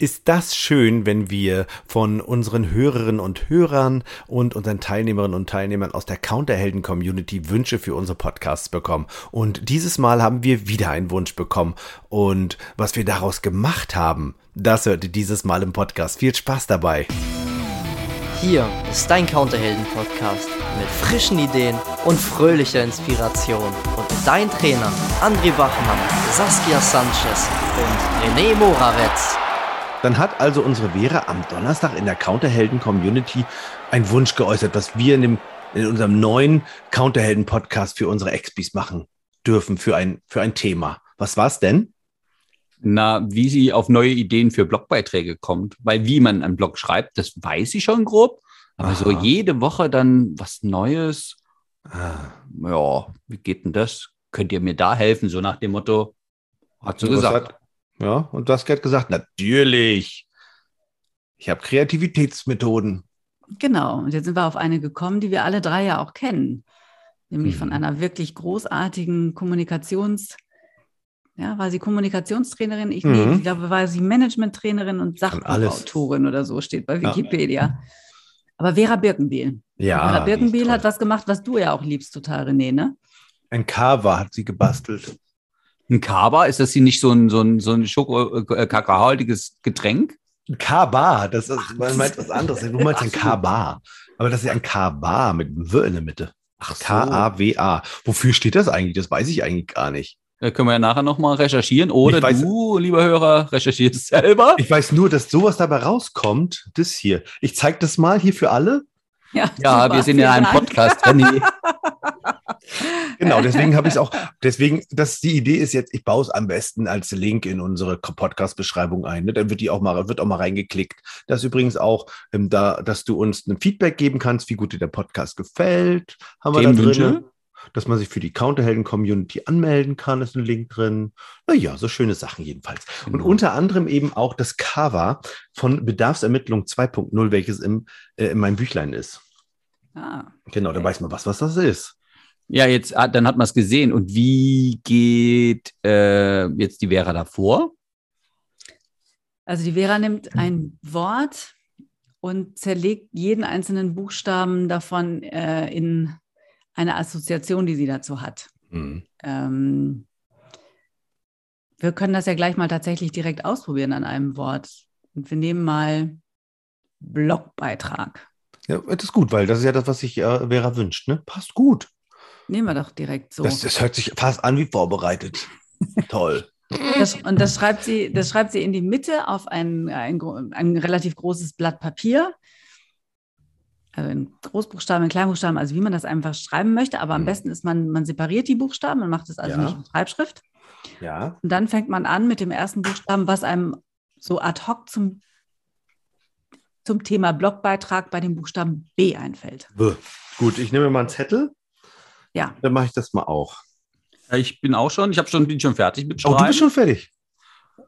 Ist das schön, wenn wir von unseren Hörerinnen und Hörern und unseren Teilnehmerinnen und Teilnehmern aus der Counterhelden-Community Wünsche für unsere Podcasts bekommen. Und dieses Mal haben wir wieder einen Wunsch bekommen. Und was wir daraus gemacht haben, das hört ihr dieses Mal im Podcast. Viel Spaß dabei. Hier ist dein Counterhelden-Podcast mit frischen Ideen und fröhlicher Inspiration. Und dein Trainer André Bachmann, Saskia Sanchez und René Moravetz. Dann hat also unsere Vera am Donnerstag in der Counterhelden-Community einen Wunsch geäußert, was wir in, dem, in unserem neuen Counterhelden-Podcast für unsere Expis machen dürfen, für ein, für ein Thema. Was war's denn? Na, wie sie auf neue Ideen für Blogbeiträge kommt. Weil wie man einen Blog schreibt, das weiß sie schon grob. Aber Aha. so jede Woche dann was Neues. Ah. Ja, wie geht denn das? Könnt ihr mir da helfen? So nach dem Motto, hat sie gesagt. Hat, ja, und das hat gesagt, natürlich. Ich habe Kreativitätsmethoden. Genau, und jetzt sind wir auf eine gekommen, die wir alle drei ja auch kennen. Nämlich mhm. von einer wirklich großartigen Kommunikations- ja, war sie Kommunikationstrainerin? Ich, mhm. nee, ich glaube, war sie Managementtrainerin und Sachbuchautorin oder so, steht bei Wikipedia. Ja. Aber Vera Birkenbiel. Ja. Vera Birkenbiel hat was gemacht, was du ja auch liebst, total, René, ne? Ein Kava hat sie gebastelt. Ein Kaba, ist das hier nicht so ein, so ein, so ein Schoko-kakaohaltiges äh, Getränk? Ein Kaba, das ist, Ach, man meint was anderes. Du meinst ein Kaba. Aber das ist ein Kaba mit einem W in der Mitte. Ach, K-A-W-A. Wofür steht das eigentlich? Das weiß ich eigentlich gar nicht. Da können wir ja nachher nochmal recherchieren. Oder weiß, du, lieber Hörer, recherchierst selber. Ich weiß nur, dass sowas dabei rauskommt. Das hier. Ich zeige das mal hier für alle. Ja, ja wir sind ja ein Podcast, René. genau, deswegen habe ich es auch, deswegen, dass die Idee ist jetzt, ich baue es am besten als Link in unsere Podcast-Beschreibung ein. Ne? Dann wird die auch mal, wird auch mal reingeklickt. Das ist übrigens auch ähm, da, dass du uns ein Feedback geben kannst, wie gut dir der Podcast gefällt. Haben wir da drin. Dass man sich für die Counterhelden-Community anmelden kann, ist ein Link drin. Naja, so schöne Sachen jedenfalls. Genau. Und unter anderem eben auch das Cover von Bedarfsermittlung 2.0, welches im, äh, in meinem Büchlein ist. Ah, genau, da weiß man was, was das ist. Ja, jetzt, ah, dann hat man es gesehen. Und wie geht äh, jetzt die Vera davor? Also die Vera nimmt ein Wort und zerlegt jeden einzelnen Buchstaben davon äh, in eine Assoziation, die sie dazu hat. Mhm. Ähm, wir können das ja gleich mal tatsächlich direkt ausprobieren an einem Wort. Und wir nehmen mal Blogbeitrag. Ja, das ist gut, weil das ist ja das, was sich äh, Vera wünscht. Ne? Passt gut. Nehmen wir doch direkt so. Das, das hört sich fast an wie vorbereitet. Toll. Das, und das schreibt, sie, das schreibt sie in die Mitte auf ein, ein, ein relativ großes Blatt Papier. Also in Großbuchstaben, in Kleinbuchstaben, also wie man das einfach schreiben möchte. Aber am mhm. besten ist, man, man separiert die Buchstaben, man macht es also ja. nicht in Schreibschrift. Ja. Und dann fängt man an mit dem ersten Buchstaben, was einem so ad hoc zum zum Thema Blogbeitrag bei dem Buchstaben B einfällt. B. Gut, ich nehme mal einen Zettel. Ja. Dann mache ich das mal auch. Ich bin auch schon, ich habe schon, bin schon fertig mit Schreiben. Oh, du bist schon fertig.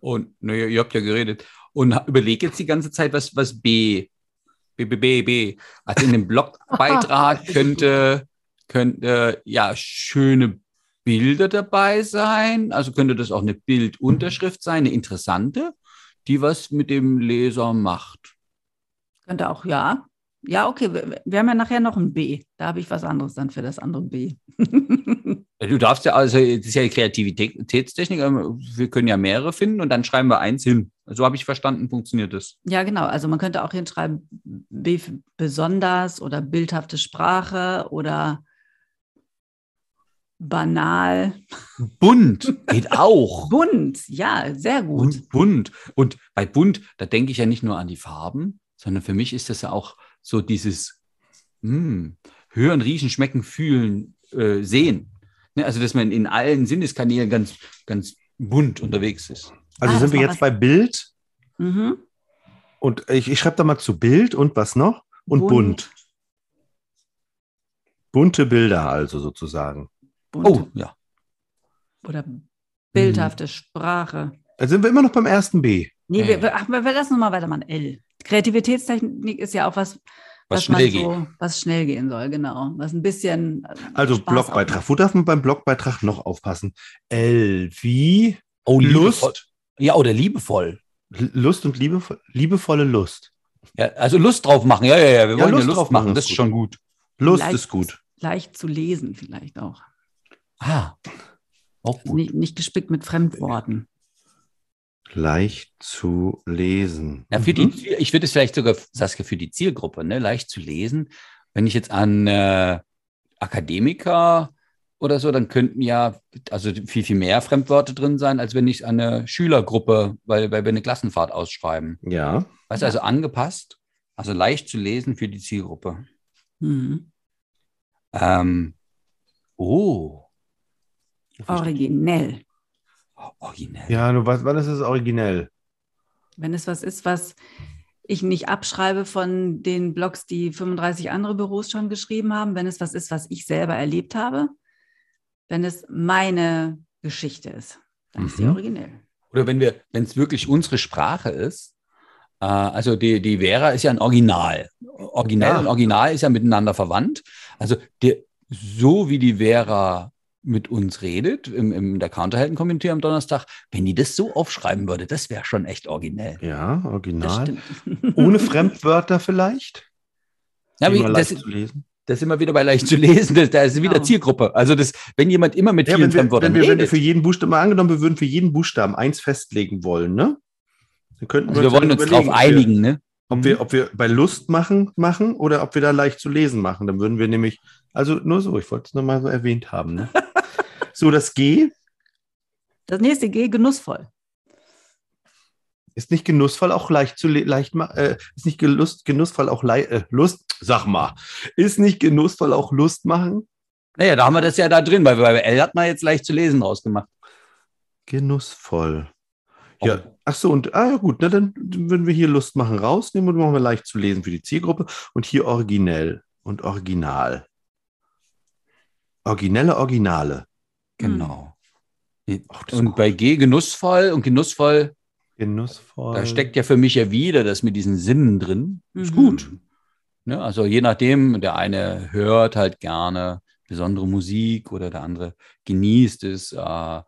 Und ne, ihr habt ja geredet. Und überlege jetzt die ganze Zeit, was, was B, B, B, B, B. Also in dem Blogbeitrag könnte, könnte ja schöne Bilder dabei sein. Also könnte das auch eine Bildunterschrift sein, eine interessante, die was mit dem Leser macht. Könnte auch, ja. Ja, okay, wir, wir haben ja nachher noch ein B. Da habe ich was anderes dann für das andere B. du darfst ja, also das ist ja Kreativitätstechnik, wir können ja mehrere finden und dann schreiben wir eins hin. So habe ich verstanden, funktioniert das. Ja, genau. Also man könnte auch hinschreiben, B besonders oder bildhafte Sprache oder banal. Bunt geht auch. Bunt, ja, sehr gut. Und bunt. Und bei bunt, da denke ich ja nicht nur an die Farben, sondern für mich ist das ja auch so dieses mh, hm, Hören, Riechen, Schmecken, Fühlen, äh, Sehen. Ne? Also, dass man in allen Sinneskanälen ganz, ganz bunt unterwegs ist. Also ah, sind wir jetzt bei Bild. Mhm. Und ich, ich schreibe da mal zu Bild und was noch? Und bunt. bunt. Bunte Bilder also sozusagen. Bunte. Oh, ja. Oder bildhafte mhm. Sprache. Da sind wir immer noch beim ersten B. Nee, wir, wir, ach, wir lassen nochmal weitermachen. L. Kreativitätstechnik ist ja auch was, was, was schnell, so, was schnell gehen soll, genau. Was ein bisschen. Äh, also Spaß Blogbeitrag. Wo darf man beim Blogbeitrag noch aufpassen? L wie oh, Lust. Ja, oder liebevoll. Lust und liebevoll, liebevolle Lust. Ja, also Lust drauf machen. Ja, ja, ja. Wir Ja, wollen Lust ja Lust drauf machen. machen Das ist ist gut. schon gut. Lust Leicht. ist gut. Leicht zu lesen vielleicht auch. Ah. Auch gut. Nicht, nicht gespickt mit Fremdworten. Leicht zu lesen. Ja, für Mhm. die, ich würde es vielleicht sogar, Saskia, für die Zielgruppe, ne, leicht zu lesen. Wenn ich jetzt an äh, Akademiker oder so, dann könnten ja also viel, viel mehr Fremdworte drin sein, als wenn ich an eine Schülergruppe, weil, weil wir eine Klassenfahrt ausschreiben. Ja. Weißt du, also angepasst, also leicht zu lesen für die Zielgruppe. Mhm. Ähm, oh. Originell. Originell. Ja, nur was, wann ist es originell? Wenn es was ist, was ich nicht abschreibe von den Blogs, die 35 andere Büros schon geschrieben haben, wenn es was ist, was ich selber erlebt habe, wenn es meine Geschichte ist, dann ist sie Mhm. originell. Oder wenn wir, wenn es wirklich unsere Sprache ist, äh, also die, die Vera ist ja ein Original. Originell Ja. und Original ist ja miteinander verwandt. Also der, so wie die Vera mit uns redet, im, im der Counterhelden-Community am Donnerstag, wenn die das so aufschreiben würde, das wäre schon echt originell. Ja, original. Ohne Fremdwörter vielleicht? Ja, wie, das, zu lesen. das sind wir wieder bei leicht zu lesen, das, da ist wieder Genau. Zielgruppe. Also das, wenn jemand immer mit Ja, vielen wenn wir, Fremdwörtern wenn, wir, wenn wir redet, für jeden Buchstaben, mal angenommen, wir würden für jeden Buchstaben eins festlegen wollen, ne? Dann könnten also wir dann wollen uns darauf wir- einigen, ne? Ob wir, ob wir bei Lust machen, machen oder ob wir da leicht zu lesen machen. Dann würden wir nämlich, also nur so, ich wollte es nochmal so erwähnt haben. Ne? so, das G Das nächste G, genussvoll. ist nicht genussvoll auch leicht zu le leicht äh, ist nicht gelust, genussvoll auch äh, Lust, sag mal, ist nicht genussvoll auch Lust machen? Naja, da haben wir das ja da drin, weil bei L hat man jetzt leicht zu lesen rausgemacht. Genussvoll. Ja, ach so, und ah ja gut, na, dann würden wir hier Lust machen rausnehmen und machen wir leicht zu lesen für die Zielgruppe und hier originell und original. Originelle Originale. Genau. Ach, das ist Und gut. bei G genussvoll und genussvoll, Genussvoll. da steckt ja für mich ja wieder das mit diesen Sinnen drin. Ist Mhm. gut. Ne? Also je nachdem, der eine hört halt gerne besondere Musik oder der andere genießt es, äh,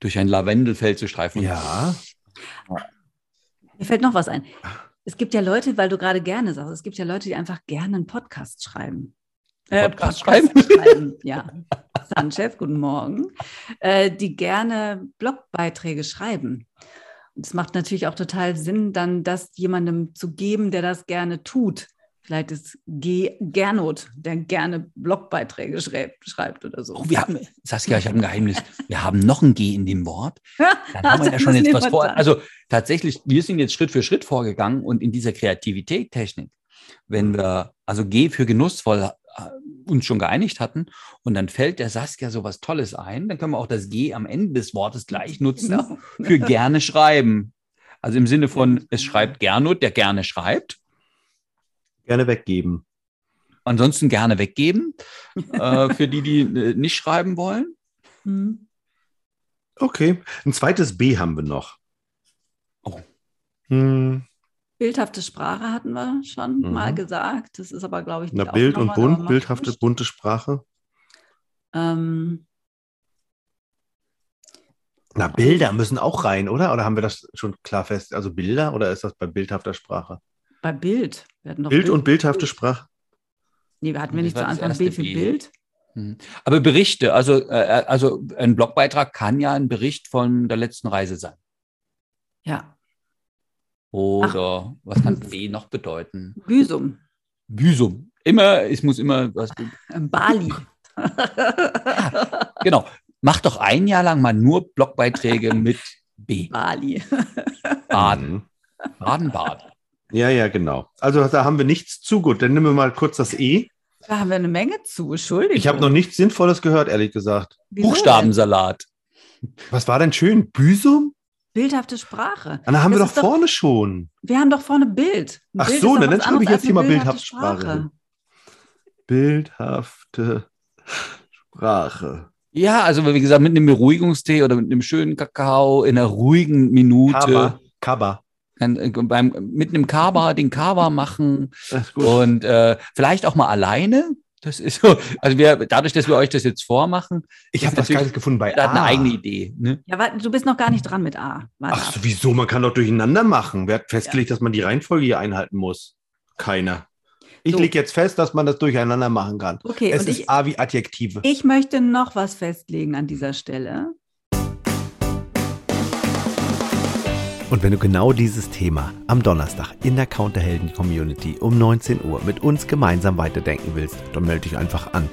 durch ein Lavendelfeld zu streifen. Ja. Mir fällt noch was ein. Es gibt ja Leute, weil du gerade gerne sagst, es gibt ja Leute, die einfach gerne einen Podcast schreiben. Äh, Podcast schreiben? Ja. Sanchez, guten Morgen. Äh, die gerne Blogbeiträge schreiben. Und es macht natürlich auch total Sinn, dann das jemandem zu geben, der das gerne tut. Vielleicht ist G Gernot, der gerne Blogbeiträge schreibt, schreibt oder so. Oh, wir haben, Saskia, ich habe ein Geheimnis. Wir haben noch ein G in dem Wort. Dann haben wir ja schon jetzt was vor. Also tatsächlich, wir sind jetzt Schritt für Schritt vorgegangen und in dieser Kreativität, Technik, wenn wir also G für genussvoll uns schon geeinigt hatten und dann fällt der Saskia sowas Tolles ein, dann können wir auch das G am Ende des Wortes gleich nutzen Genau. für gerne schreiben. Also im Sinne von, es schreibt Gernot, der gerne schreibt. Gerne weggeben. Ansonsten gerne weggeben, äh, für die, die äh, nicht schreiben wollen. Hm. Okay. Ein zweites B haben wir noch. Oh. Hm, Bildhafte Sprache hatten wir schon Mhm. mal gesagt. Das ist aber, glaube ich, na, nicht Bild und bunt, bildhafte, nichts. bunte Sprache. Ähm, Na, Bilder müssen auch rein, oder? Oder haben wir das schon klar fest? Also Bilder oder ist das bei bildhafter Sprache? bei Bild. Wir hatten doch Bild und bildhafte Sprache. Nee, hatten wir nicht zu Anfang Bild für B. Bild? Hm. Aber Berichte, also, äh, also ein Blogbeitrag kann ja ein Bericht von der letzten Reise sein. Ja. Oder was kann B noch bedeuten? Büsum. Visum. Immer, es muss immer was. Bali. Genau. Mach doch ein Jahr lang mal nur Blogbeiträge mit B. Bali. Baden. Mhm. Baden, Baden. Ja, ja, genau. Also da haben wir nichts zu gut. Dann nehmen wir mal kurz das E. Da haben wir eine Menge zu. Entschuldigung. Ich habe noch nichts Sinnvolles gehört, ehrlich gesagt. Wieso Buchstabensalat. Was war denn schön? Büsum? Bildhafte Sprache. Ah, da haben wir doch vorne schon. Wir haben doch vorne Bild. Ein Ach Bild so, dann schreibe ich jetzt hier mal bildhafte Sprache hin. Bildhafte Sprache. Ja, also wie gesagt, mit einem Beruhigungstee oder mit einem schönen Kakao in einer ruhigen Minute. Kaba. Kaba. Kann, äh, beim, mit einem Kaba den Kaba machen Das ist gut. und äh, vielleicht auch mal alleine. Das ist so, also wir, dadurch, dass wir euch das jetzt vormachen, Ich habe was Geiles gefunden bei hat eine A. eigene Idee. Ne? Ja, warte, du bist noch gar nicht dran mit A. Warte Ach ab. wieso? Man kann doch durcheinander machen. Wer hat festgelegt, dass man die Reihenfolge hier einhalten muss? Keiner. Ich So. lege jetzt fest, dass man das durcheinander machen kann. Okay, es und ist ich, A wie Adjektive. ich möchte noch was festlegen an dieser Stelle. Und wenn du genau dieses Thema am Donnerstag in der Counterhelden-Community um 19 Uhr mit uns gemeinsam weiterdenken willst, dann melde dich einfach an.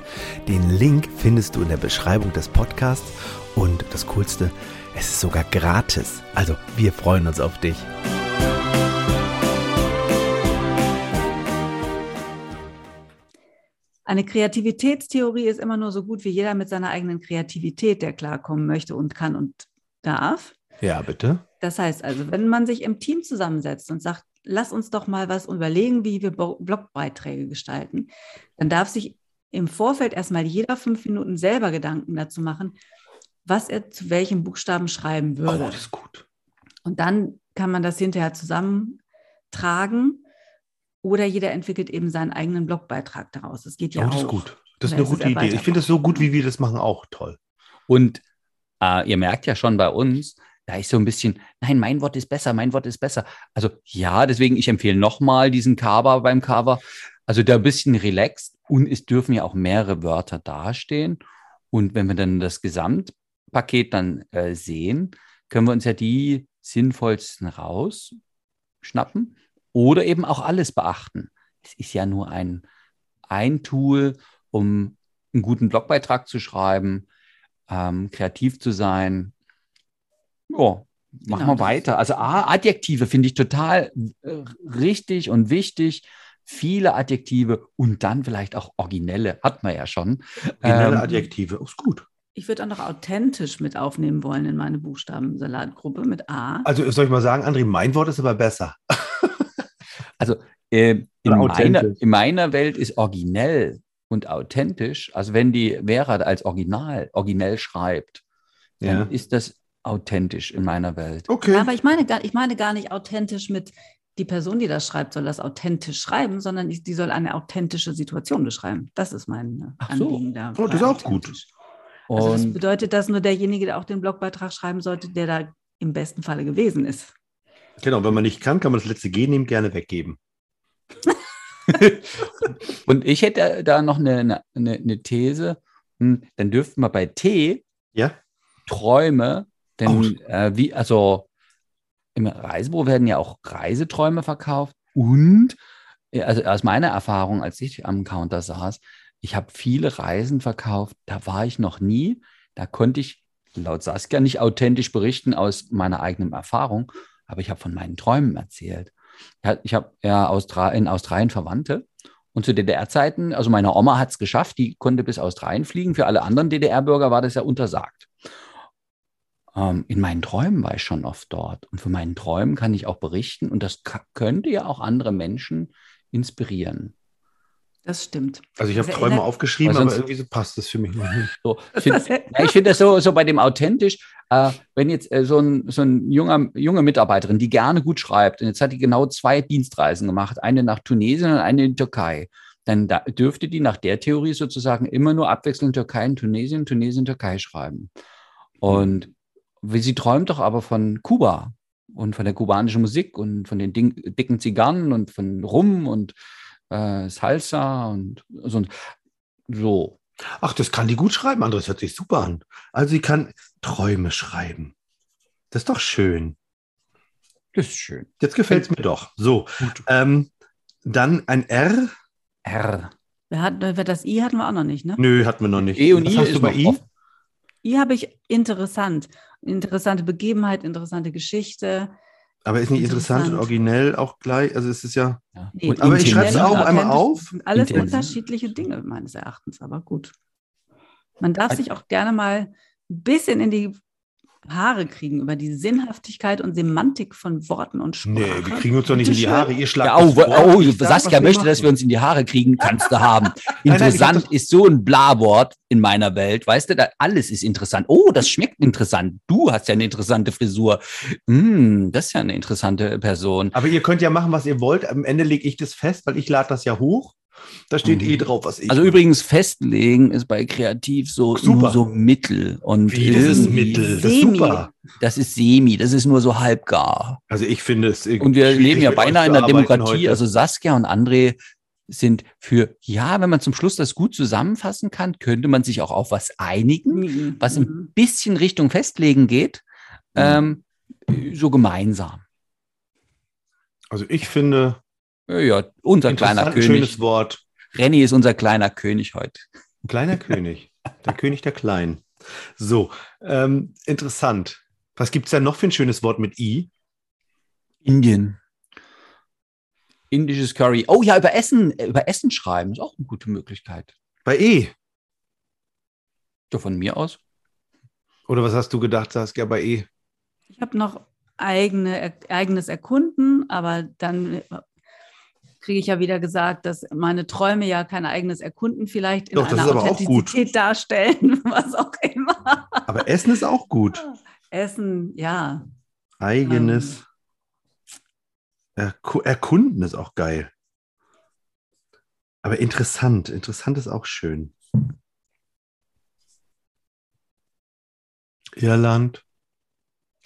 Den Link findest du in der Beschreibung des Podcasts und das Coolste, es ist sogar gratis. Also wir freuen uns auf dich. Eine Kreativitätstheorie ist immer nur so gut wie jeder mit seiner eigenen Kreativität, der klarkommen möchte und kann und darf. Ja, bitte. Das heißt also, wenn man sich im Team zusammensetzt und sagt, lass uns doch mal was überlegen, wie wir Blogbeiträge gestalten, dann darf sich im Vorfeld erstmal jeder fünf Minuten selber Gedanken dazu machen, was er zu welchem Buchstaben schreiben Oh, würde. das ist gut. Und dann kann man das hinterher zusammentragen oder jeder entwickelt eben seinen eigenen Blogbeitrag daraus. Das geht ja oh, auch. das ist gut. Das ist eine gute Idee. Ich finde es so gut, wie wir das machen, auch toll. Und äh, ihr merkt ja schon bei uns, da ist so ein bisschen, nein, mein Wort ist besser, mein Wort ist besser. Also ja, deswegen, ich empfehle nochmal diesen Cover beim Cover. Also da ein bisschen relaxed und es dürfen ja auch mehrere Wörter dastehen. Und wenn wir dann das Gesamtpaket dann äh, sehen, können wir uns ja die sinnvollsten rausschnappen oder eben auch alles beachten. Es ist ja nur ein, ein Tool, um einen guten Blogbeitrag zu schreiben, ähm, kreativ zu sein. Ja, machen Genau, wir weiter. Also A, Adjektive finde ich total äh, richtig und wichtig. Viele Adjektive und dann vielleicht auch originelle, hat man ja schon. Generelle Ähm, Adjektive. Ist gut. Ich würde auch noch authentisch mit aufnehmen wollen in meine Buchstabensalatgruppe mit A. Also soll ich mal sagen, André, mein Wort ist aber besser. Also äh, in, meiner, in meiner Welt ist originell und authentisch, also wenn die Vera als Original, originell schreibt, dann Ja. ist das authentisch in meiner Welt. Okay. Ja, aber ich meine, gar, ich meine gar nicht authentisch mit die Person, die das schreibt, soll das authentisch schreiben, sondern ich, die soll eine authentische Situation beschreiben. Das ist mein Ach so. Anliegen da. Oh, das ist auch gut. Also das Und bedeutet, dass nur derjenige, der auch den Blogbeitrag schreiben sollte, der da im besten Falle gewesen ist. Genau, wenn man nicht kann, kann man das letzte G nehmen, gerne weggeben. Und ich hätte da noch eine, eine, eine These. Hm, Dann dürften wir bei T Ja? Träume, denn Oh. äh, wie, also im Reisebüro werden ja auch Reiseträume verkauft und also aus meiner Erfahrung, als ich am Counter saß, ich habe viele Reisen verkauft, da war ich noch nie, da konnte ich laut Saskia nicht authentisch berichten aus meiner eigenen Erfahrung, aber ich habe von meinen Träumen erzählt. Ich habe ja Austra in Australien Verwandte und zu DDR-Zeiten, also meine Oma hat es geschafft, die konnte bis Australien fliegen. Für alle anderen DDR-Bürger war das ja untersagt. Ähm, in meinen Träumen war ich schon oft dort. Und von meinen Träumen kann ich auch berichten. Und das könnte ja auch andere Menschen inspirieren. Das stimmt. Also ich habe Das Träume aufgeschrieben, aber irgendwie so passt das für mich noch nicht. So, ich finde Das- ja, find das so, so bei dem authentisch, äh, wenn jetzt äh, so ein, so ein junger, junge Mitarbeiterin, die gerne gut schreibt, und jetzt hat die genau zwei Dienstreisen gemacht, eine nach Tunesien und eine in die Türkei, dann da, dürfte die nach der Theorie sozusagen immer nur abwechselnd Türkei und Tunesien, Tunesien, Türkei schreiben. Und sie träumt doch aber von Kuba und von der kubanischen Musik und von den Ding, dicken Zigarren und von Rum und äh, Salsa und so. so. Ach, das kann die gut schreiben, André, das hört sich super an. Also sie kann Träume schreiben. Das ist doch schön. Das ist schön. Jetzt gefällt es mir doch. So, ähm, dann ein R. R. Wer hat, wer das I hatten wir auch noch nicht, ne? Nö, hatten wir noch nicht. E und Was I hast ist du bei noch I? offen. I habe ich interessant. Interessante Begebenheit, interessante Geschichte. Aber ist nicht interessant, Interessant. und originell auch gleich. Also es ist ja. Ja. Nee, Und aber ich intensiv. schreib's auch einmal auf. Das sind alles Intensiv. unterschiedliche Dinge, meines Erachtens, aber gut. Man darf sich auch gerne mal ein bisschen in die Haare kriegen über die Sinnhaftigkeit und Semantik von Worten und Sprache. Nee, wir kriegen uns doch nicht in die. Haare. Ihr schlagt Ja, oh, oh, sag, was Saskia möchte, dass wir machen. uns in die Haare kriegen. Kannst du haben. nein, Interessant das- ist so ein Blawort in meiner Welt. Weißt du, da, alles ist interessant. Oh, das schmeckt interessant. Du hast ja eine interessante Frisur. Mm, das ist ja eine interessante Person. Aber ihr könnt ja machen, was ihr wollt. Am Ende lege ich das fest, weil ich lade das ja hoch. Da steht Mhm. eh drauf, was ich. Also übrigens festlegen ist bei Kreativ so Super. nur so Mittel und Wie, das ist Mittel. Das ist Semi. super. Das ist semi, das ist nur so halbgar. Also ich finde es. Und wir leben ja beinahe in einer arbeiten Demokratie. heute. Also Saskia und André sind für, ja, wenn man zum Schluss das gut zusammenfassen kann, könnte man sich auch auf was einigen, Mhm. was ein bisschen Richtung Festlegen geht, ähm, so gemeinsam. also ich finde, Ja, ja, unser kleiner König. schönes Wort. Renny ist unser kleiner König heute. Ein kleiner König. Der König der Kleinen. So, ähm, interessant. Was gibt es da noch für ein schönes Wort mit I? Indien. Indisches Curry. Oh ja, über Essen, äh, über Essen schreiben ist auch eine gute Möglichkeit. Bei E. Ja, von mir aus. Oder was hast du gedacht, Saskia, bei E? Ich habe noch eigene, eigenes Erkunden, aber dann kriege ich ja wieder gesagt, dass meine Träume ja kein eigenes Erkunden vielleicht in Doch, das einer ist aber auch gut. Authentizität darstellen, was auch immer. Aber Essen ist auch gut. Essen, ja. Eigenes Erku Erkunden ist auch geil. Aber interessant. Interessant ist auch schön. Irland.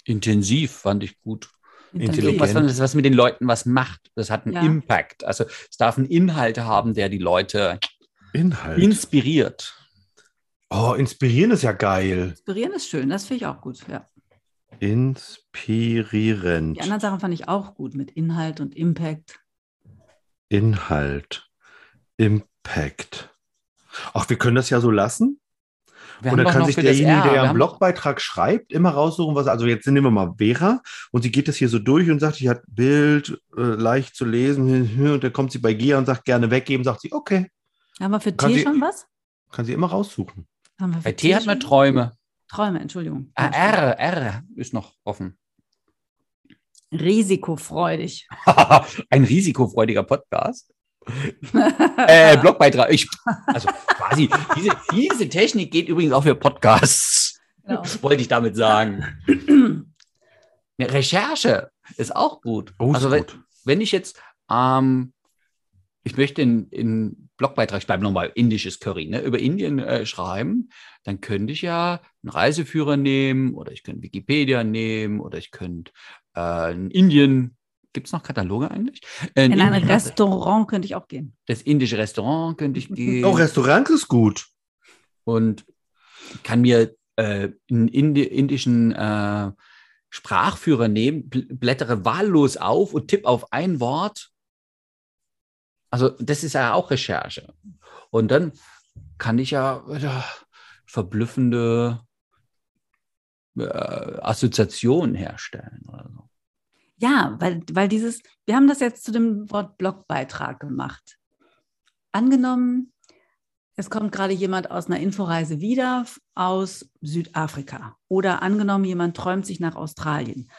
Intensiv fand ich gut. Intelligent. Was, was, was mit den Leuten was macht. Das hat einen Ja. Impact. Also es darf einen Inhalt haben, der die Leute Inhalt. inspiriert. oh, inspirieren ist ja geil. Inspirieren ist schön, das finde ich auch gut. Ja. Inspirierend. Die anderen Sachen fand ich auch gut mit Inhalt und Impact. Inhalt. Impact. Ach, wir können das ja so lassen. Wir Und dann kann sich derjenige, der einen Blogbeitrag schreibt, immer raussuchen, was. Also jetzt nehmen wir mal Vera und sie geht das hier so durch und sagt, sie hat Bild, äh, leicht zu lesen. Und dann kommt sie bei Gia und sagt, gerne weggeben. Sagt sie, okay, Haben wir für Kann T sie- schon was? kann sie immer raussuchen. Haben wir für Bei T hat man? Träume. Träume, Entschuldigung. Ah, R, R ist noch offen. Risikofreudig. Ein risikofreudiger Podcast. Äh, Blogbeitrag. Ich, also quasi, diese, diese Technik geht übrigens auch für Podcasts. Genau. Das wollte ich damit sagen. Eine Recherche ist auch gut. Oh, ist also wenn, gut. wenn ich jetzt, ähm, ich möchte in, in Blogbeitrag, ich bleibe nochmal indisches Curry, ne, über Indien äh, schreiben, dann könnte ich ja einen Reiseführer nehmen oder ich könnte Wikipedia nehmen oder ich könnte äh, in Indien, gibt es noch Kataloge eigentlich? Äh, In ein Indien- Restaurant könnte ich auch gehen. das indische Restaurant könnte ich gehen Auch Restaurant ist gut. und kann mir äh, einen Indi indischen äh, Sprachführer nehmen, bl blättere wahllos auf und tippe auf ein Wort. Also das ist ja auch Recherche. Und dann kann ich ja äh, verblüffende äh, Assoziationen herstellen oder so. Ja, weil, weil dieses, wir haben das jetzt zu dem Wort Blogbeitrag gemacht. Angenommen, es kommt gerade jemand aus einer Inforeise wieder aus Südafrika. Oder angenommen, jemand träumt sich nach Australien.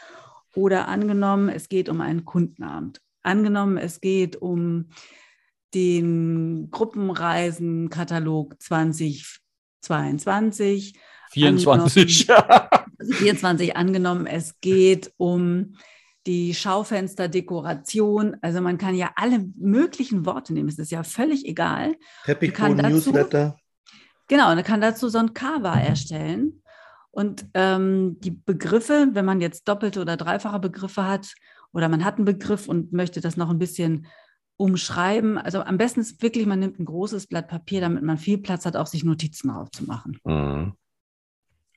Oder angenommen, es geht um einen Kundenabend. Angenommen, es geht um den Gruppenreisenkatalog 2022. 24. Also 24 angenommen, es geht um die Schaufensterdekoration. Also man kann ja alle möglichen Worte nehmen. Es ist ja völlig egal. Dazu- Newsletter. Genau, und man kann dazu so ein Cover erstellen. Und ähm, die Begriffe, wenn man jetzt doppelte oder dreifache Begriffe hat oder man hat einen Begriff und möchte das noch ein bisschen umschreiben, also am besten ist wirklich, man nimmt ein großes Blatt Papier, damit man viel Platz hat, auch sich Notizen draufzumachen. Mhm.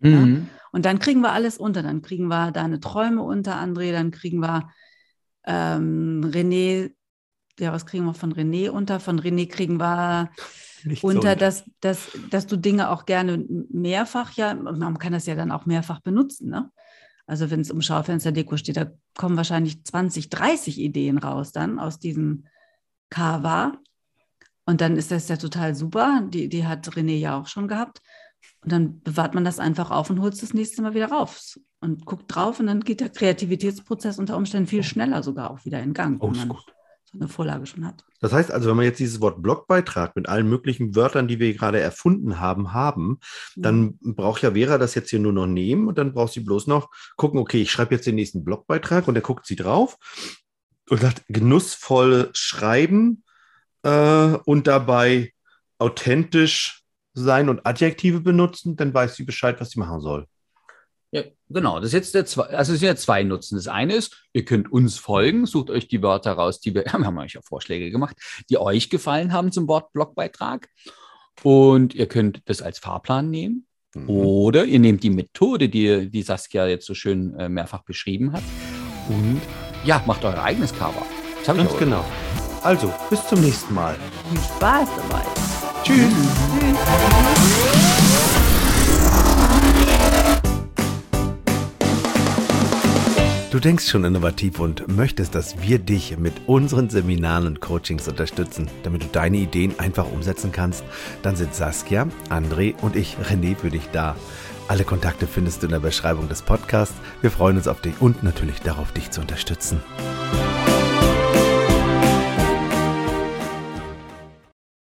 Mhm. Und dann kriegen wir alles unter. Dann kriegen wir deine Träume unter, André. Dann kriegen wir ähm, René. Ja, was kriegen wir von René unter? Von René kriegen wir Nichts unter, unter. dass, dass, dass du Dinge auch gerne mehrfach, ja, man kann das ja dann auch mehrfach benutzen. Ne? Also wenn es um Schaufensterdeko steht, da kommen wahrscheinlich 20, 30 Ideen raus dann aus diesem Cover. Und dann ist das ja total super. Die, die hat René ja auch schon gehabt. Und dann bewahrt man das einfach auf und holt es das nächste Mal wieder rauf und guckt drauf und dann geht der Kreativitätsprozess unter Umständen viel schneller sogar auch wieder in Gang, Oh, wenn man gut. so eine Vorlage schon hat. Das heißt also, wenn wir jetzt dieses Wort Blogbeitrag mit allen möglichen Wörtern, die wir gerade erfunden haben, haben, dann braucht ja Vera das jetzt hier nur noch nehmen und dann braucht sie bloß noch gucken, okay, ich schreibe jetzt den nächsten Blogbeitrag und da guckt sie drauf und sagt, genussvoll schreiben, äh, und dabei authentisch sein und Adjektive benutzen, dann weiß sie Bescheid, was sie machen soll. Ja, genau. Das ist jetzt der zwei, also es sind ja zwei Nutzen. Das eine ist, ihr könnt uns folgen, sucht euch die Wörter raus, die wir, wir haben euch ja Vorschläge gemacht, die euch gefallen haben zum Wortblogbeitrag. Und ihr könnt das als Fahrplan nehmen. Mhm. Oder ihr nehmt die Methode, die, die Saskia jetzt so schön äh, mehrfach beschrieben hat. Und ja, macht euer eigenes Cover. Das habe ich Ganz genau. Also, bis zum nächsten Mal. Viel Spaß dabei. Tschüss. Du denkst schon innovativ und möchtest, dass wir dich mit unseren Seminaren und Coachings unterstützen, damit du deine Ideen einfach umsetzen kannst? Dann sind Saskia, André und ich, René, für dich da. Alle Kontakte findest du in der Beschreibung des Podcasts. Wir freuen uns auf dich und natürlich darauf, dich zu unterstützen.